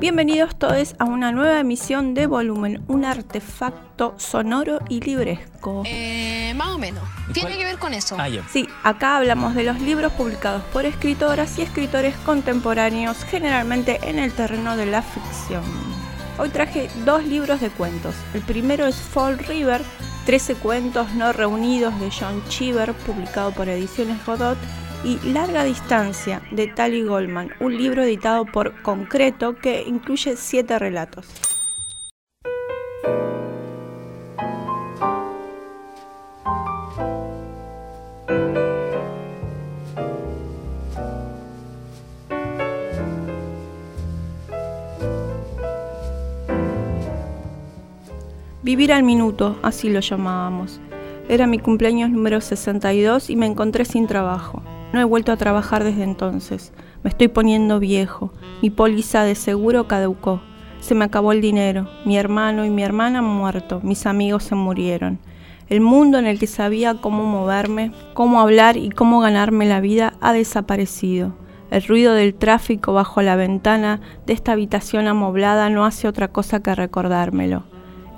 Bienvenidos todos a una nueva emisión de Volumen, un artefacto sonoro y libresco. Eh, más o menos. Tiene que ver con eso. Ah. Sí, acá hablamos de los libros publicados por escritoras y escritores contemporáneos, generalmente en el terreno de la ficción. Hoy traje dos libros de cuentos. El primero es Fall River, 13 cuentos no reunidos de John Cheever, publicado por Ediciones Godot, y Larga Distancia de Tally Goldman, un libro editado por Concreto que incluye siete relatos. Vivir al minuto, así lo llamábamos. Era mi cumpleaños número 62 y me encontré sin trabajo. No he vuelto a trabajar desde entonces. Me estoy poniendo viejo. Mi póliza de seguro caducó. Se me acabó el dinero. Mi hermano y mi hermana han muerto. Mis amigos se murieron. El mundo en el que sabía cómo moverme, cómo hablar y cómo ganarme la vida ha desaparecido. El ruido del tráfico bajo la ventana de esta habitación amoblada no hace otra cosa que recordármelo.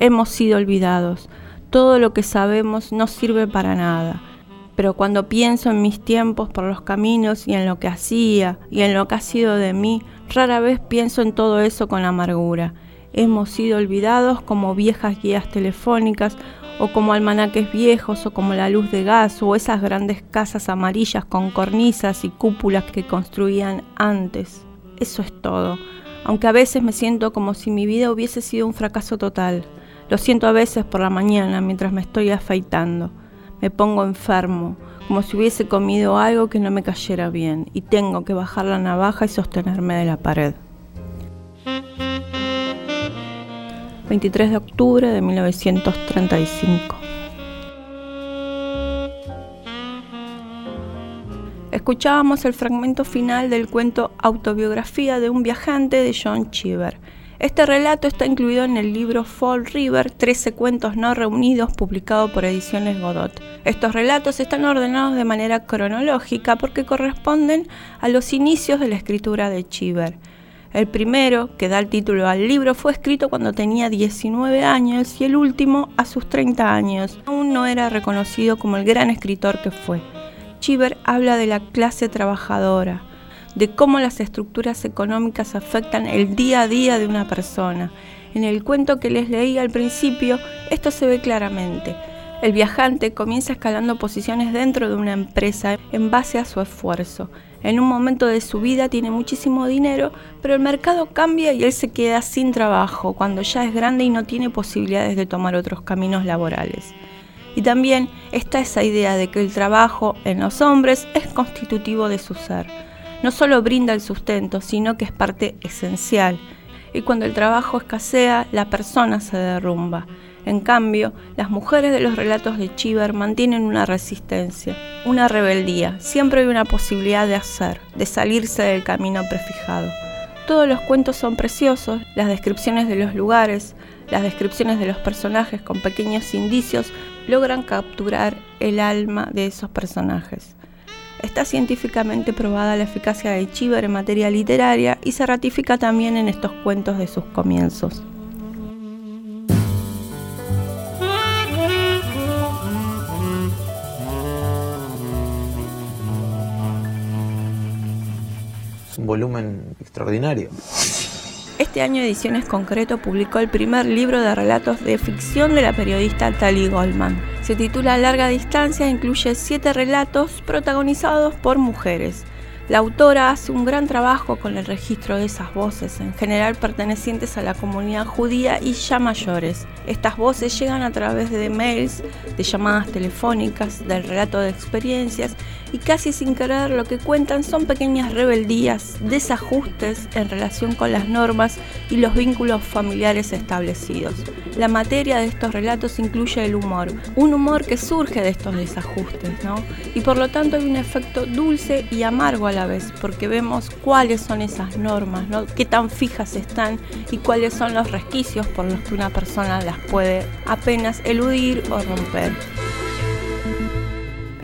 Hemos sido olvidados. Todo lo que sabemos no sirve para nada pero cuando pienso en mis tiempos por los caminos y en lo que hacía y en lo que ha sido de mí, rara vez pienso en todo eso con amargura. Hemos sido olvidados como viejas guías telefónicas o como almanaques viejos o como la luz de gas o esas grandes casas amarillas con cornisas y cúpulas que construían antes. Eso es todo, aunque a veces me siento como si mi vida hubiese sido un fracaso total. Lo siento a veces por la mañana mientras me estoy afeitando me pongo enfermo, como si hubiese comido algo que no me cayera bien, y tengo que bajar la navaja y sostenerme de la pared. 23 de octubre de 1935. Escuchábamos el fragmento final del cuento Autobiografía de un viajante de John Cheever este relato está incluido en el libro Fall River, 13 cuentos no reunidos, publicado por Ediciones Godot. Estos relatos están ordenados de manera cronológica porque corresponden a los inicios de la escritura de Cheever. El primero, que da el título al libro, fue escrito cuando tenía 19 años y el último a sus 30 años. Aún no era reconocido como el gran escritor que fue. Cheever habla de la clase trabajadora, de cómo las estructuras económicas afectan el día a día de una persona. En el cuento que les leí al principio, esto se ve claramente. El viajante comienza escalando posiciones dentro de una empresa en base a su esfuerzo. En un momento de su vida tiene muchísimo dinero, pero el mercado cambia y él se queda sin trabajo cuando ya es grande y no tiene posibilidades de tomar otros caminos laborales. Y también está esa idea de que el trabajo en los hombres es constitutivo de su ser no solo brinda el sustento, sino que es parte esencial. Y cuando el trabajo escasea, la persona se derrumba. En cambio, las mujeres de los relatos de Chiver mantienen una resistencia, una rebeldía. Siempre hay una posibilidad de hacer, de salirse del camino prefijado. Todos los cuentos son preciosos, las descripciones de los lugares, las descripciones de los personajes con pequeños indicios logran capturar el alma de esos personajes. Está científicamente probada la eficacia de Chiver en materia literaria y se ratifica también en estos cuentos de sus comienzos. Es un volumen extraordinario. Este año Ediciones Concreto publicó el primer libro de relatos de ficción de la periodista Tali Goldman. Se titula Larga Distancia e incluye siete relatos protagonizados por mujeres. La autora hace un gran trabajo con el registro de esas voces, en general pertenecientes a la comunidad judía y ya mayores. Estas voces llegan a través de mails, de llamadas telefónicas, del relato de experiencias y casi sin querer lo que cuentan son pequeñas rebeldías, desajustes en relación con las normas y los vínculos familiares establecidos. La materia de estos relatos incluye el humor, un humor que surge de estos desajustes, ¿no? Y por lo tanto hay un efecto dulce y amargo a la porque vemos cuáles son esas normas, ¿no? qué tan fijas están y cuáles son los resquicios por los que una persona las puede apenas eludir o romper.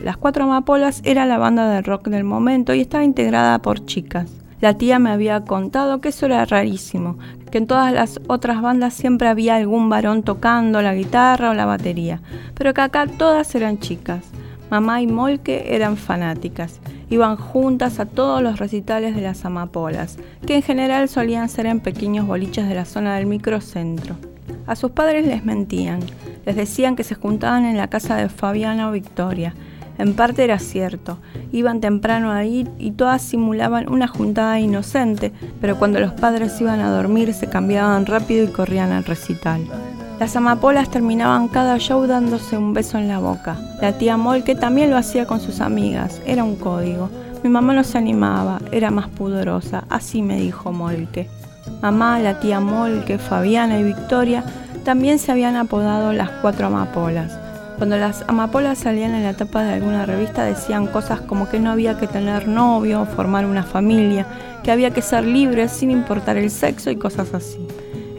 Las Cuatro Amapolas era la banda de rock del momento y estaba integrada por chicas. La tía me había contado que eso era rarísimo, que en todas las otras bandas siempre había algún varón tocando la guitarra o la batería, pero que acá todas eran chicas. Mamá y Molke eran fanáticas, iban juntas a todos los recitales de las amapolas, que en general solían ser en pequeños boliches de la zona del microcentro. A sus padres les mentían, les decían que se juntaban en la casa de Fabiana o Victoria, en parte era cierto, iban temprano a ir y todas simulaban una juntada inocente, pero cuando los padres iban a dormir se cambiaban rápido y corrían al recital. Las amapolas terminaban cada show dándose un beso en la boca. La tía Molke también lo hacía con sus amigas, era un código. Mi mamá no se animaba, era más pudorosa, así me dijo Molke. Mamá, la tía Molke, Fabiana y Victoria también se habían apodado las cuatro amapolas. Cuando las amapolas salían en la tapa de alguna revista decían cosas como que no había que tener novio, formar una familia, que había que ser libres sin importar el sexo y cosas así.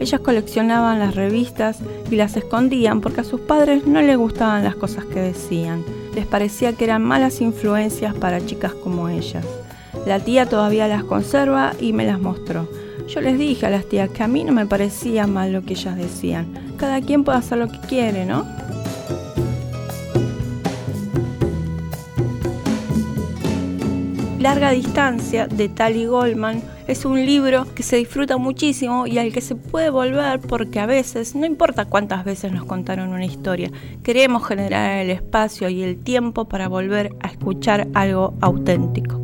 Ellas coleccionaban las revistas y las escondían porque a sus padres no les gustaban las cosas que decían. Les parecía que eran malas influencias para chicas como ellas. La tía todavía las conserva y me las mostró. Yo les dije a las tías que a mí no me parecía mal lo que ellas decían. Cada quien puede hacer lo que quiere, ¿no? Larga Distancia de Tali Goldman es un libro que se disfruta muchísimo y al que se puede volver porque a veces, no importa cuántas veces nos contaron una historia, queremos generar el espacio y el tiempo para volver a escuchar algo auténtico.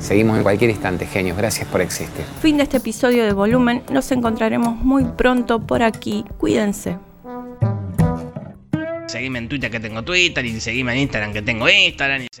Seguimos en cualquier instante, genios. Gracias por existir. Fin de este episodio de Volumen. Nos encontraremos muy pronto por aquí. Cuídense. Seguime en Twitter que tengo Twitter y seguime en Instagram que tengo Instagram. Y